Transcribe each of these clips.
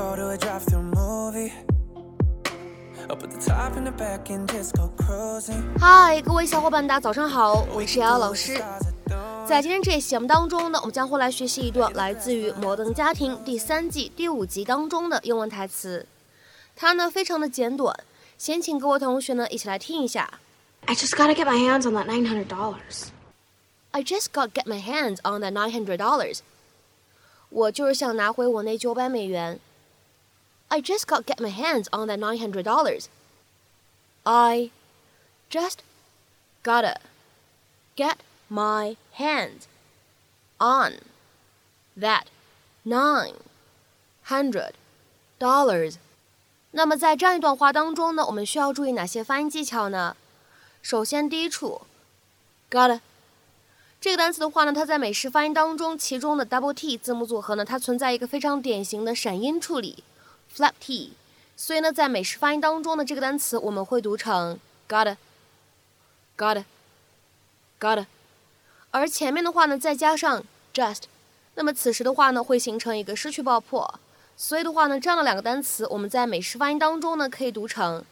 go to a drive-through movie. Up at the top and the back and just go cruising. 嗨，各位小伙伴，大家早上好，我是瑶瑶老师。在今天这期节目当中呢，我们将会来学习一段来自于《摩登家庭》第三季第五集当中的英文台词。它呢非常的简短，先请各位同学呢一起来听一下。I just gotta get my hands on that nine hundred dollars. I just got get my hands on that nine hundred dollars. 我就是想拿回我那九百美元。I just got get my hands on that nine hundred dollars. I just gotta get my hands on that nine hundred dollars. 那么在这样一段话当中呢，我们需要注意哪些发音技巧呢？首先，第一处，gotta 这个单词的话呢，它在美式发音当中，其中的 double t 字母组合呢，它存在一个非常典型的闪音处理 ，flap t。所以呢，在美式发音当中呢，这个单词我们会读成 gotta，gotta，gotta。而前面的话呢，再加上 just，那么此时的话呢，会形成一个失去爆破。所以的话呢，这样的两个单词，我们在美式发音当中呢，可以读成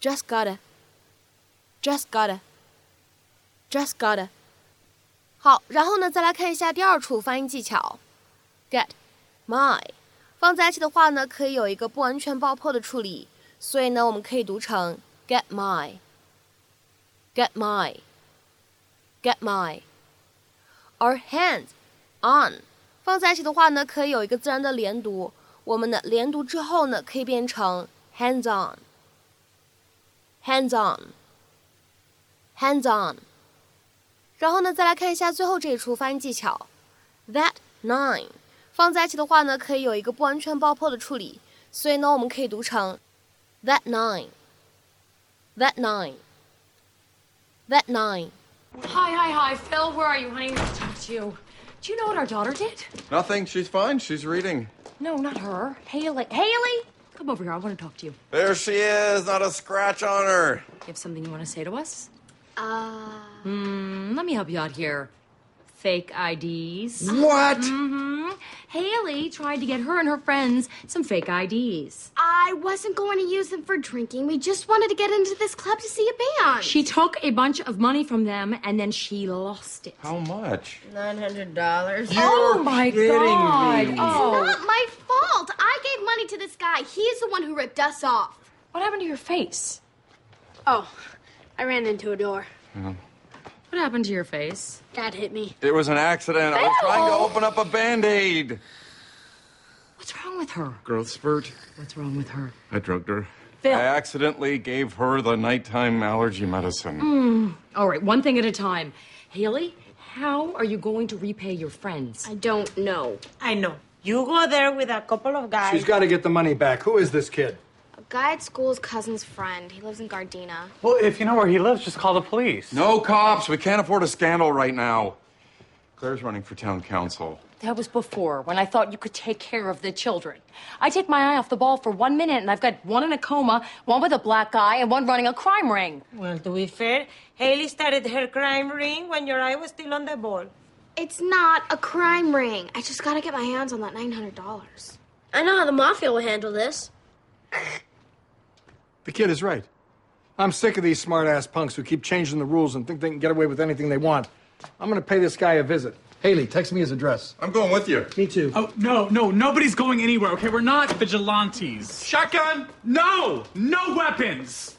just gotta，just gotta，just gotta。好，然后呢，再来看一下第二处发音技巧，get my 放在一起的话呢，可以有一个不完全爆破的处理，所以呢，我们可以读成 get my，get my，get my。而 hands on 放在一起的话呢，可以有一个自然的连读，我们的连读之后呢，可以变成 hands on，hands on，hands on。然后呢，再来看一下最后这一处发音技巧，that nine 放在一起的话呢，可以有一个不完全爆破的处理，所以呢，我们可以读成 that nine，that nine，that nine。 Hi, hi, hi. Phil, where are you, honey? Let's talk to you. Do you know what our daughter did? Nothing. She's fine. She's reading. No, not her. Haley. Haley! Come over here. I want to talk to you. There she is. Not a scratch on her. You have something you want to say to us? Uh, Hmm, let me help you out here. Fake IDs. What? Mm-hmm. Haley tried to get her and her friends some fake IDs. I wasn't going to use them for drinking. We just wanted to get into this club to see a band. She took a bunch of money from them and then she lost it. How much? Nine hundred dollars. oh my god! Oh, Not my fault. I gave money to this guy. He's the one who ripped us off. what happened to your face? Oh, I ran into a door. What happened to your face? Dad hit me. It was an accident. I was trying to open up a band aid. What's wrong with her? Growth spurt. What's wrong with her? I drugged her. Phil. I accidentally gave her the nighttime allergy medicine. Hmm. All right, one thing at a time. Haley, how are you going to repay your friends? I don't know. I know. You go there with a couple of guys. She's got to get the money back. Who is this kid? A guy at school's cousin's friend. He lives in Gardena. Well, if you know where he lives, just call the police. No cops. We can't afford a scandal right now. Claire's running for town council. That was before, when I thought you could take care of the children. I take my eye off the ball for one minute, and I've got one in a coma, one with a black eye, and one running a crime ring. Well, to be fair, Haley started her crime ring when your eye was still on the ball. It's not a crime ring. I just gotta get my hands on that $900. I know how the mafia will handle this. The kid is right. I'm sick of these smart ass punks who keep changing the rules and think they can get away with anything they want. I'm going to pay this guy a visit. Haley, text me his address. I'm going with you. Me too. Oh, no, no, nobody's going anywhere, okay? We're not vigilantes. Shotgun. No! No weapons!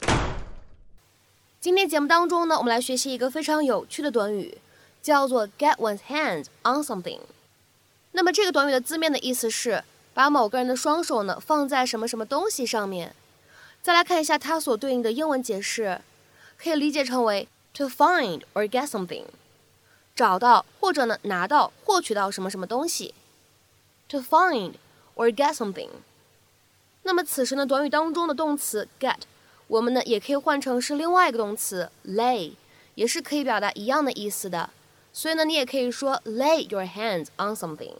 今天节目当中呢，我们来学习一个非常有趣的短语，叫做 get one's hands on something。那么这个短语的字面的意思是把某个人的双手呢放在什么什么东西上面。 再来看一下它所对应的英文解释，可以理解成为 to find or get something，找到或者呢拿到、获取到什么什么东西。to find or get something。那么此时呢，短语当中的动词 get，我们呢也可以换成是另外一个动词 lay，也是可以表达一样的意思的。所以呢，你也可以说 lay your hands on something。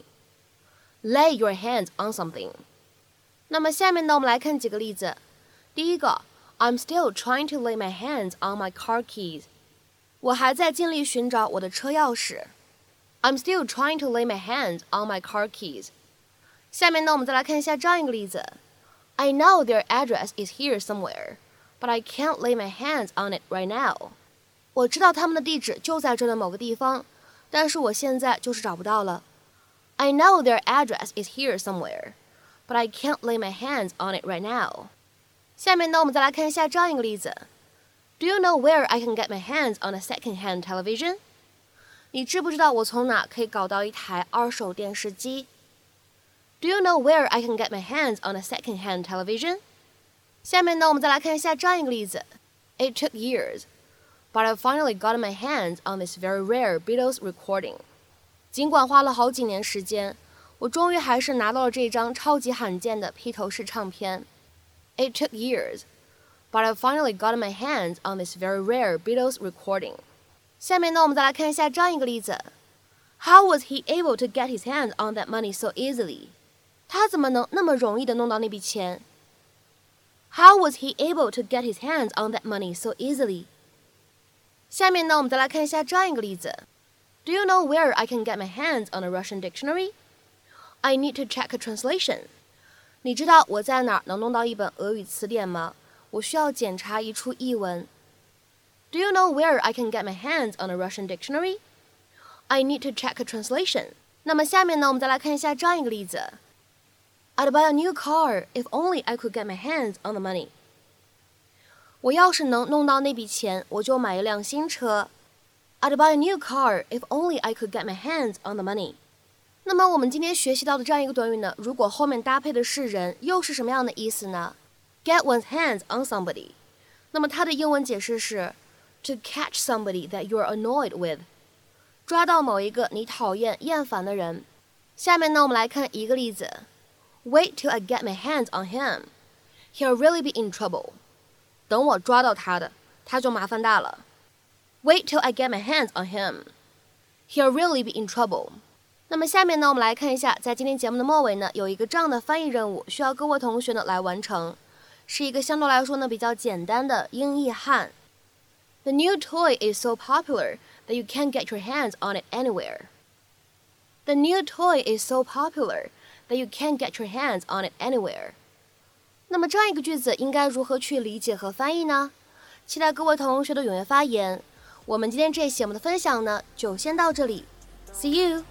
lay your hands on something。那么下面呢，我们来看几个例子。第一个，I'm still trying to lay my hands on my car keys。我还在尽力寻找我的车钥匙。I'm still trying to lay my hands on my car keys。 下面呢，我们再来看一下这样一个例子：I know their address is here somewhere, but I can't lay my hands on it right now。我知道他们的地址就在这的某个地方，但是我现在就是找不到了。I know their address is here somewhere, but I can't lay my hands on it right now。 下面呢，我们再来看一下这样一个例子：Do you know where I can get my hands on a second-hand television？你知不知道我从哪可以搞到一台二手电视机？do you know where I can get my hands on a second-hand television? 下面呢，我们再来看一下这样一个例子。It took years, but I finally got my hands on this very rare Beatles recording. 尽管花了好几年时间，我终于还是拿到了这张超级罕见的披头士唱片。 It took years, but I finally got my hands on this very rare Beatles recording. 下面呢，我们再来看一下这样一个例子。How was he able to get his hands on that money so easily? 他怎么能那么容易的弄到那笔钱？How was he able to get his hands on that money so easily？下面呢，我们再来看一下这样一个例子：Do you know where I can get my hands on a Russian dictionary? I need to check a translation. 你知道我在哪儿能弄到一本俄语词典吗？我需要检查一处译文。Do you know where I can get my hands on a Russian dictionary? I need to check a translation. 那么下面呢，我们再来看一下这样一个例子。I'd buy a new car if only I could get my hands on the money. 我要是能弄到那笔钱，我就买一辆新车。I'd buy a new car if only I could get my hands on the money. 那么我们今天学习到的这样一个短语呢，如果后面搭配的是人，又是什么样的意思呢？Get one's hands on somebody. 那么它的英文解释是 to catch somebody that you're annoyed with. 抓到某一个你讨厌、厌烦的人。下面呢，我们来看一个例子。Wait till I get my hands on him. He'll really be in trouble. 等我抓到他的，他就麻烦大了。Wait till I get my hands on him. He'll really be in trouble. 那么下面呢，我们来看一下，在今天节目的末尾呢，有一个这样的翻译任务，需要各位同学呢来完成，是一个相对来说呢比较简单的英译汉。The new toy is so popular that you can't get your hands on it anywhere. The new toy is so popular that you can't get your hands on it anywhere。那么这样一个句子应该如何去理解和翻译呢？期待各位同学的踊跃发言。我们今天这一期节目的分享呢，就先到这里，See you。